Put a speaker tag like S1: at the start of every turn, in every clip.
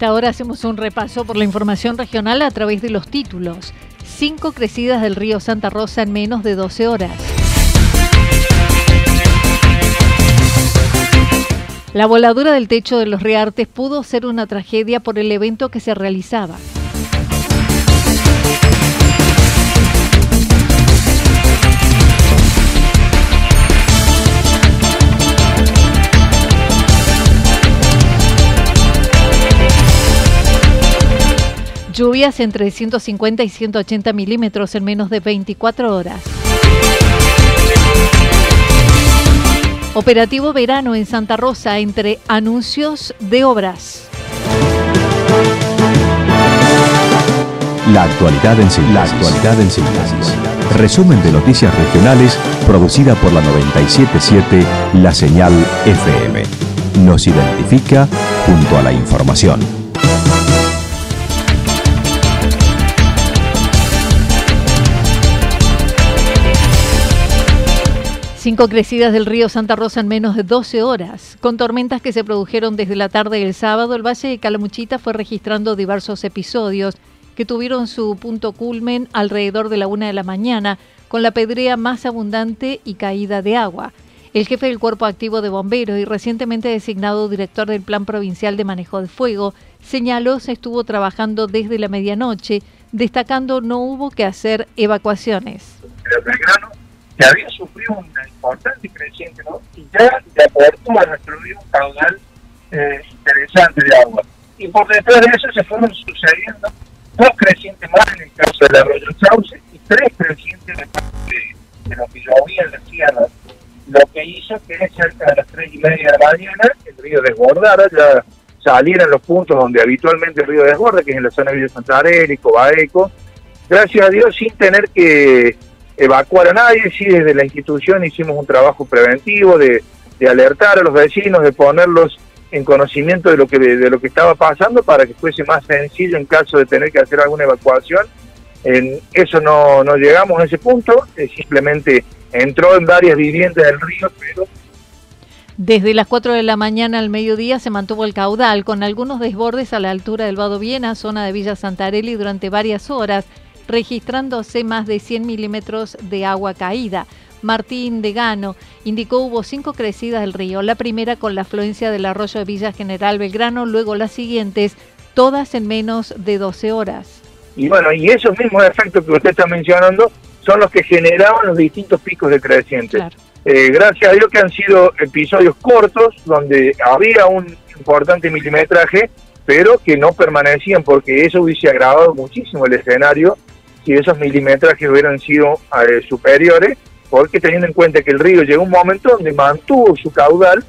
S1: Ahora hacemos un repaso por la información regional a través de los títulos. Cinco crecidas del río Santa Rosa en menos de 12 horas. La voladura del techo de los Reartes pudo ser una tragedia por el evento que se realizaba. Lluvias entre 150 y 180 milímetros en menos de 24 horas. Operativo verano en Santa Rosa entre anuncios de obras.
S2: La actualidad en síntesis. La actualidad en síntesis. Resumen de noticias regionales producida por la 977 La Señal FM. Nos identifica junto a la información.
S1: Cinco crecidas del río Santa Rosa en menos de 12 horas. Con tormentas que se produjeron desde la tarde del sábado, el Valle de Calamuchita fue registrando diversos episodios que tuvieron su punto culmen alrededor de la una de la mañana, con la pedrea más abundante y caída de agua. El jefe del Cuerpo Activo de Bomberos y recientemente designado director del Plan Provincial de Manejo de Fuego señaló se estuvo trabajando desde la medianoche, destacando no hubo que hacer evacuaciones
S3: que había sufrido una importante creciente. Y ya de aportó a nuestro río un caudal eh, interesante de agua. Y por detrás de eso se fueron sucediendo dos crecientes más en el caso del arroyo Sauce y tres crecientes de lo que llovía en la sierra, lo que hizo que cerca de las tres y media de la mañana el río desbordara, ya salieran los puntos donde habitualmente el río desborda, que es en la zona de Villa Santarelli, Cobaeco, gracias a Dios sin tener que evacuar a nadie, sí desde la institución hicimos un trabajo preventivo de, alertar a los vecinos, de ponerlos en conocimiento de lo que de, lo que estaba pasando para que fuese más sencillo en caso de tener que hacer alguna evacuación. En eso no, llegamos a ese punto, eh, simplemente entró en varias viviendas del río, pero
S1: desde las 4 de la mañana al mediodía se mantuvo el caudal, con algunos desbordes a la altura del Vado Viena, zona de Villa Santarelli, durante varias horas registrándose más de 100 milímetros de agua caída. Martín de Gano indicó hubo cinco crecidas del río, la primera con la afluencia del arroyo de Villa General Belgrano, luego las siguientes, todas en menos de 12 horas.
S3: Y bueno, y esos mismos efectos que usted está mencionando son los que generaban los distintos picos de crecientes. Eh, gracias a Dios que han sido episodios cortos, donde había un importante milimetraje, pero que no permanecían porque eso hubiese agravado muchísimo el escenario si esos milimetrajes hubieran sido eh, superiores, porque teniendo en cuenta que el río llegó un momento donde mantuvo su caudal,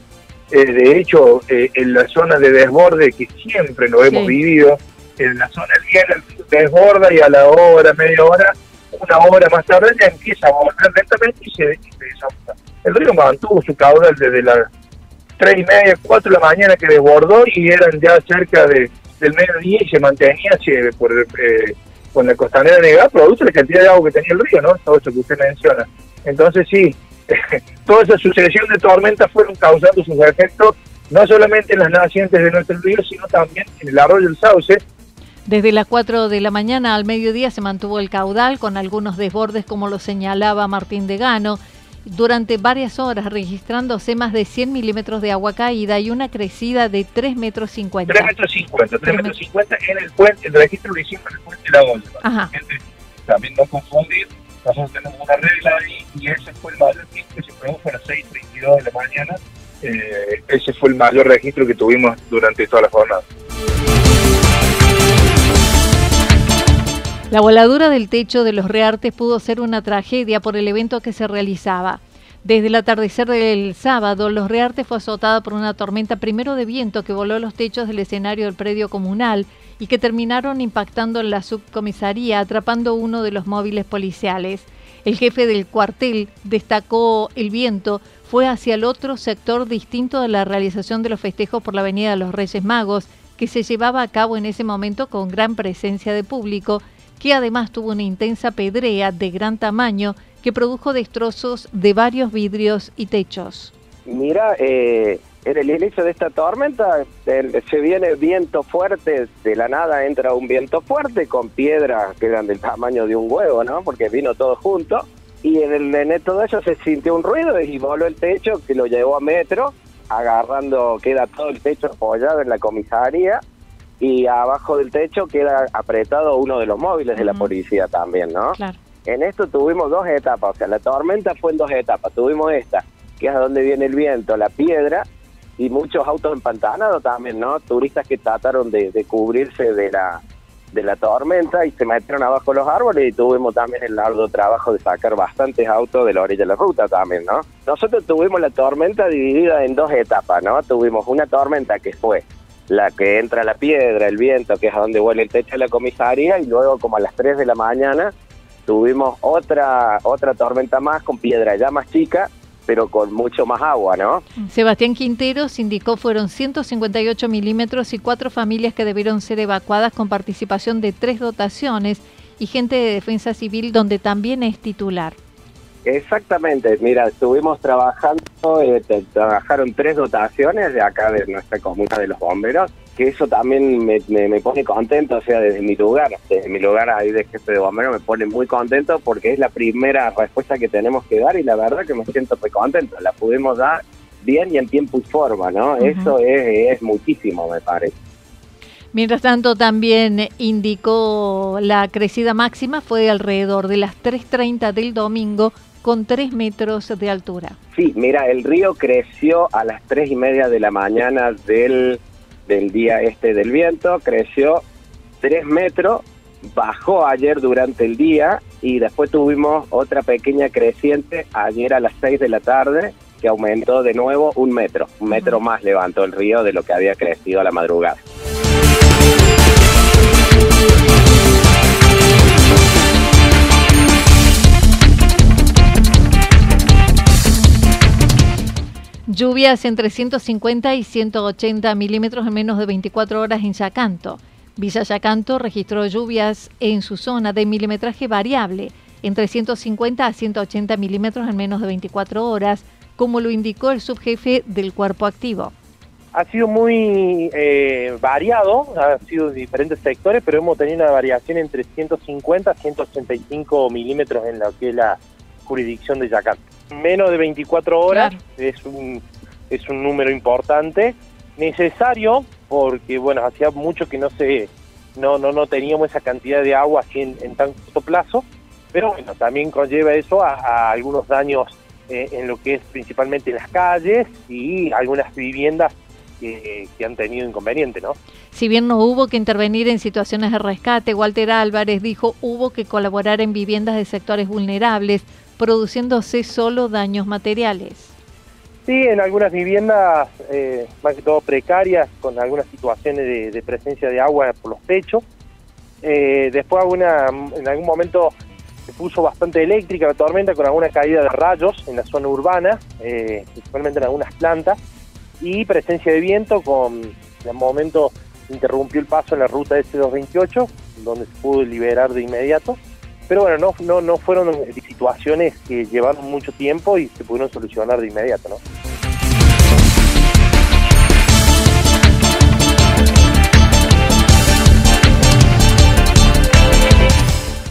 S3: eh, de hecho, eh, en la zona de desborde que siempre lo hemos vivido, en la zona del desborda y a la hora, media hora, una hora más tarde ya empieza a volver lentamente y se, se El río mantuvo su caudal desde las tres y media, cuatro de la mañana que desbordó y eran ya cerca de, del mediodía y se mantenía por el con la costanera negada, producto de la cantidad de agua que tenía el río, ¿no? Todo eso que usted menciona. Entonces sí, toda esa sucesión de tormentas fueron causando sus efectos no solamente en las nacientes de nuestro río, sino también en el arroyo del Sauce.
S1: Desde las 4 de la mañana al mediodía se mantuvo el caudal con algunos desbordes como lo señalaba Martín de Gano, durante varias horas registrándose más de 100 milímetros de agua caída y una crecida de 3 metros 50.
S3: 3 metros 50, 3 metros 50 en el puente, el registro lo hicimos en el puente de la.
S1: Ajá.
S3: También no confundir, nosotros tenemos una regla ahí y ese fue el mayor pico que se produjo a las 6.32 de la mañana. Eh, ese fue el mayor registro que tuvimos durante toda la jornada.
S1: La voladura del techo de los Reartes pudo ser una tragedia por el evento que se realizaba. Desde el atardecer del sábado, Los Reartes fue azotada por una tormenta primero de viento que voló los techos del escenario del predio comunal y que terminaron impactando en la subcomisaría, atrapando uno de los móviles policiales. El jefe del cuartel destacó el viento fue hacia el otro sector distinto de la realización de los festejos por la Avenida de los Reyes Magos, que se llevaba a cabo en ese momento con gran presencia de público que además tuvo una intensa pedrea de gran tamaño que produjo destrozos de varios vidrios y techos.
S4: Mira, eh, en el inicio de esta tormenta se viene viento fuerte, de la nada entra un viento fuerte con piedras que eran del tamaño de un huevo, ¿no? Porque vino todo junto. Y en, el, en todo eso se sintió un ruido y voló el techo que lo llevó a metro, agarrando, queda todo el techo apoyado en la comisaría y abajo del techo queda apretado uno de los móviles de la policía también, ¿no?
S1: Claro.
S4: En esto tuvimos dos etapas, o sea, la tormenta fue en dos etapas. Tuvimos esta, que es a donde viene el viento, la piedra, y muchos autos empantanados también, ¿no? Turistas que trataron de, cubrirse de la, de la tormenta y se metieron abajo los árboles y tuvimos también el largo trabajo de sacar bastantes autos de la orilla de la ruta también, ¿no? Nosotros tuvimos la tormenta dividida en dos etapas, ¿no? Tuvimos una tormenta que fue la que entra la piedra, el viento, que es a donde huele el techo de la comisaría, y luego como a las 3 de la mañana tuvimos otra, otra tormenta más con piedra ya más chica, pero con mucho más agua, ¿no?
S1: Sebastián Quinteros indicó fueron 158 milímetros y cuatro familias que debieron ser evacuadas con participación de tres dotaciones y gente de defensa civil donde también es titular.
S4: Exactamente, mira, estuvimos trabajando, eh, trabajaron tres dotaciones de acá de nuestra comuna de los bomberos, que eso también me, pone contento, o sea, desde mi lugar, desde mi lugar ahí de jefe de bomberos me pone muy contento porque es la primera respuesta que tenemos que dar y la verdad que me siento muy contento, la pudimos dar bien y en tiempo y forma, ¿no? Eso es, es muchísimo, me parece.
S1: Mientras tanto, también indicó la crecida máxima fue alrededor de las 3.30 del domingo con 3 metros de altura.
S4: Sí, mira, el río creció a las 3 y media de la mañana del, del día este del viento, creció 3 metros, bajó ayer durante el día y después tuvimos otra pequeña creciente ayer a las 6 de la tarde que aumentó de nuevo un metro, un metro más levantó el río de lo que había crecido a la madrugada.
S1: Lluvias entre 150 y 180 milímetros en menos de 24 horas en Yacanto. Villa Yacanto registró lluvias en su zona de milimetraje variable, entre 150 a 180 milímetros en menos de 24 horas, como lo indicó el subjefe del cuerpo activo.
S5: Ha sido muy eh, variado, ha sido diferentes sectores, pero hemos tenido una variación entre 150 a 185 milímetros en lo que es la jurisdicción de Yacanto menos de 24 horas es un es un número importante necesario porque bueno hacía mucho que no se no no no teníamos esa cantidad de agua así en, tan corto plazo pero bueno también conlleva eso a, algunos daños eh, en lo que es principalmente las calles y algunas viviendas que, que, han tenido inconveniente, ¿no?
S1: Si bien no hubo que intervenir en situaciones de rescate, Walter Álvarez dijo hubo que colaborar en viviendas de sectores vulnerables, produciéndose solo daños materiales.
S5: Sí, en algunas viviendas, eh, más que todo precarias, con algunas situaciones de, presencia de agua por los techos. Eh, después alguna, en algún momento se puso bastante eléctrica la tormenta con alguna caída de rayos en la zona urbana, eh, principalmente en algunas plantas, y presencia de viento con, en un momento interrumpió el paso en la ruta S228, donde se pudo liberar de inmediato. Pero bueno, no, no, no fueron situaciones que llevaron mucho tiempo y se pudieron solucionar de inmediato, ¿no?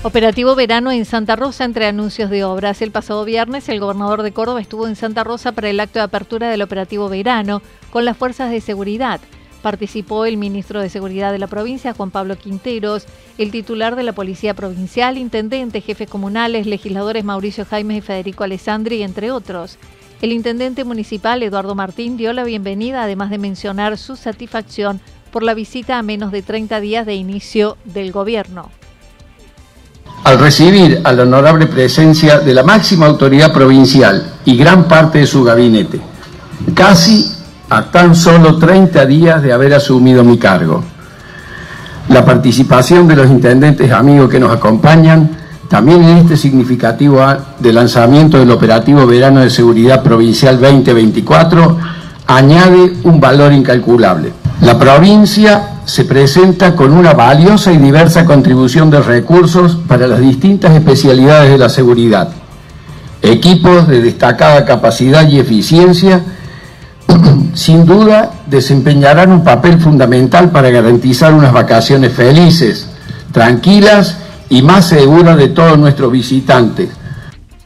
S1: Operativo verano en Santa Rosa entre anuncios de obras. El pasado viernes el gobernador de Córdoba estuvo en Santa Rosa para el acto de apertura del operativo verano con las fuerzas de seguridad. Participó el ministro de Seguridad de la provincia, Juan Pablo Quinteros, el titular de la Policía Provincial, intendentes, jefes comunales, legisladores Mauricio Jaime y Federico Alessandri, entre otros. El intendente municipal, Eduardo Martín, dio la bienvenida, además de mencionar su satisfacción por la visita a menos de 30 días de inicio del gobierno
S6: al recibir a la honorable presencia de la máxima autoridad provincial y gran parte de su gabinete, casi a tan solo 30 días de haber asumido mi cargo. La participación de los intendentes amigos que nos acompañan, también en este significativo de lanzamiento del operativo Verano de Seguridad Provincial 2024, añade un valor incalculable. La provincia se presenta con una valiosa y diversa contribución de recursos para las distintas especialidades de la seguridad. Equipos de destacada capacidad y eficiencia sin duda desempeñarán un papel fundamental para garantizar unas vacaciones felices, tranquilas y más seguras de todos nuestros visitantes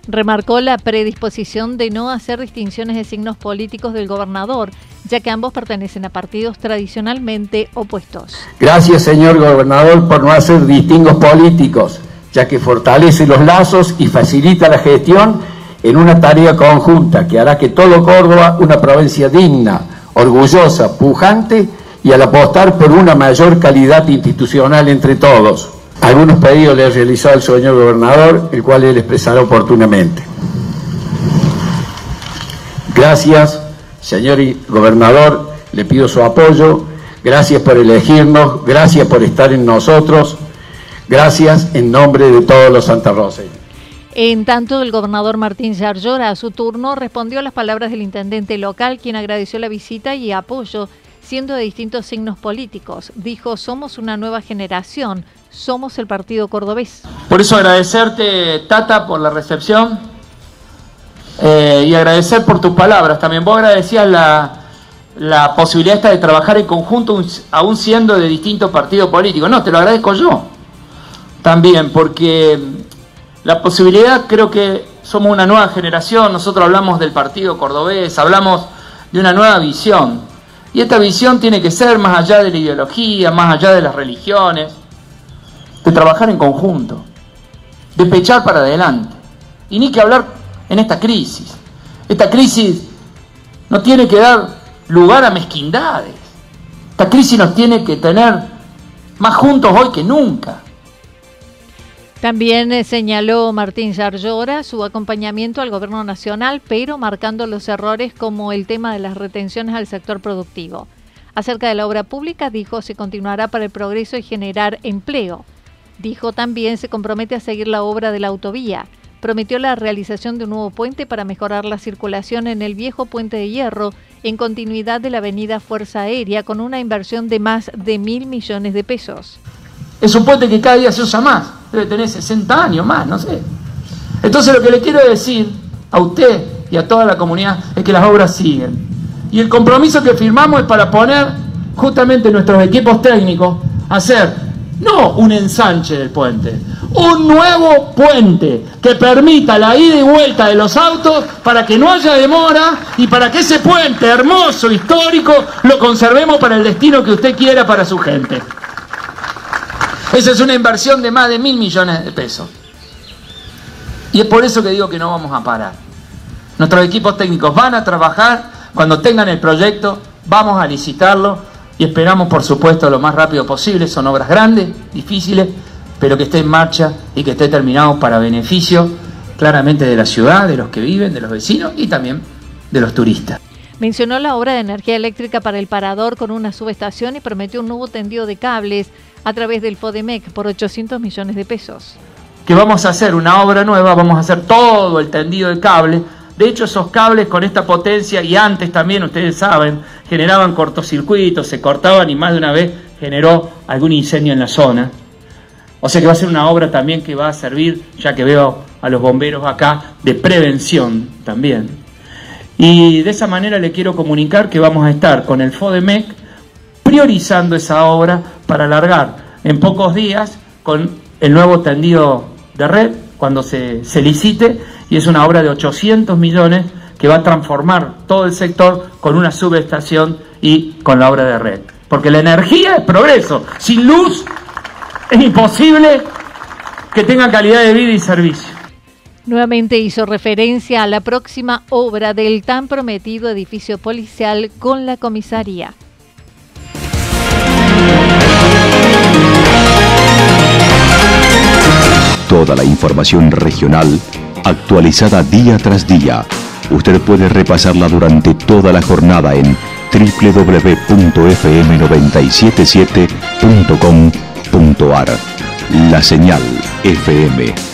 S1: Remarcó la predisposición de no hacer distinciones de signos políticos del gobernador, ya que ambos pertenecen a partidos tradicionalmente opuestos.
S6: Gracias, señor gobernador, por no hacer distingos políticos, ya que fortalece los lazos y facilita la gestión en una tarea conjunta que hará que todo Córdoba, una provincia digna, orgullosa, pujante y al apostar por una mayor calidad institucional entre todos. Algunos pedidos le ha realizado el señor gobernador, el cual él expresará oportunamente. Gracias, señor gobernador, le pido su apoyo, gracias por elegirnos, gracias por estar en nosotros, gracias en nombre de todos los santarroceños.
S1: En tanto, el gobernador Martín Yarlora, a su turno, respondió a las palabras del intendente local, quien agradeció la visita y apoyo, siendo de distintos signos políticos. Dijo, somos una nueva generación, somos el partido cordobés.
S7: Por eso agradecerte, Tata, por la recepción eh, y agradecer por tus palabras. También vos agradecías la, la posibilidad esta de trabajar en conjunto, aún siendo de distintos partidos políticos. No, te lo agradezco yo también, porque la posibilidad creo que somos una nueva generación, nosotros hablamos del partido cordobés, hablamos de una nueva visión. Y esta visión tiene que ser más allá de la ideología, más allá de las religiones, de trabajar en conjunto, de pechar para adelante. Y ni que hablar en esta crisis. Esta crisis no tiene que dar lugar a mezquindades. Esta crisis nos tiene que tener más juntos hoy que nunca.
S1: También eh, señaló Martín Yarlora su acompañamiento al gobierno nacional, pero marcando los errores como el tema de las retenciones al sector productivo. Acerca de la obra pública, dijo, se continuará para el progreso y generar empleo. Dijo también se compromete a seguir la obra de la autovía. Prometió la realización de un nuevo puente para mejorar la circulación en el viejo puente de hierro en continuidad de la avenida Fuerza Aérea con una inversión de más de mil millones de pesos.
S7: Es un puente que cada día se usa más, debe tener 60 años más, no sé. Entonces lo que le quiero decir a usted y a toda la comunidad es que las obras siguen. Y el compromiso que firmamos es para poner justamente nuestros equipos técnicos a hacer no un ensanche del puente, un nuevo puente que permita la ida y vuelta de los autos para que no haya demora y para que ese puente hermoso, histórico, lo conservemos para el destino que usted quiera para su gente. Esa es una inversión de más de mil millones de pesos. Y es por eso que digo que no vamos a parar. Nuestros equipos técnicos van a trabajar, cuando tengan el proyecto, vamos a licitarlo y esperamos, por supuesto, lo más rápido posible. Son obras grandes, difíciles, pero que esté en marcha y que esté terminado para beneficio claramente de la ciudad, de los que viven, de los vecinos y también de los turistas.
S1: Mencionó la obra de energía eléctrica para el parador con una subestación y prometió un nuevo tendido de cables a través del FODEMEC por 800 millones de pesos.
S7: Que vamos a hacer una obra nueva, vamos a hacer todo el tendido de cable de hecho, esos cables con esta potencia, y antes también, ustedes saben, generaban cortocircuitos, se cortaban y más de una vez generó algún incendio en la zona. O sea que va a ser una obra también que va a servir, ya que veo a los bomberos acá, de prevención también. Y de esa manera le quiero comunicar que vamos a estar con el FODEMEC priorizando esa obra para alargar en pocos días con el nuevo tendido de red cuando se, se licite y es una obra de 800 millones que va a transformar todo el sector con una subestación y con la obra de red. Porque la energía es progreso. Sin luz es imposible que tenga calidad de vida y servicio.
S1: Nuevamente hizo referencia a la próxima obra del tan prometido edificio policial con la comisaría.
S2: Toda la información regional actualizada día tras día. Usted puede repasarla durante toda la jornada en www.fm977.com.ar. La señal FM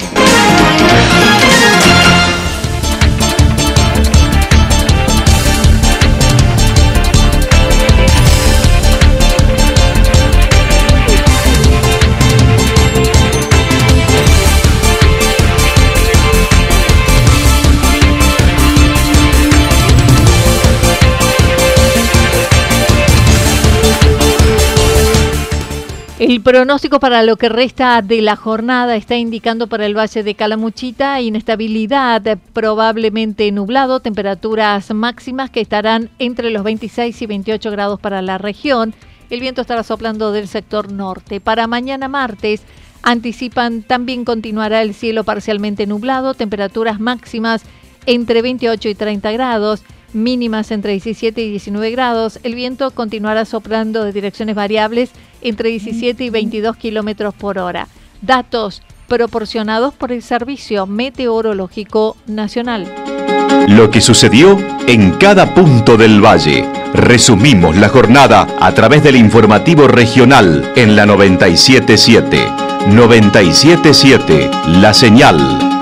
S1: El pronóstico para lo que resta de la jornada está indicando para el valle de Calamuchita inestabilidad, probablemente nublado, temperaturas máximas que estarán entre los 26 y 28 grados para la región. El viento estará soplando del sector norte. Para mañana martes anticipan también continuará el cielo parcialmente nublado, temperaturas máximas entre 28 y 30 grados mínimas entre 17 y 19 grados. El viento continuará soplando de direcciones variables entre 17 y 22 kilómetros por hora. Datos proporcionados por el Servicio Meteorológico Nacional.
S2: Lo que sucedió en cada punto del valle. Resumimos la jornada a través del informativo regional en la 977. 977, la señal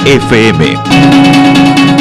S2: FM.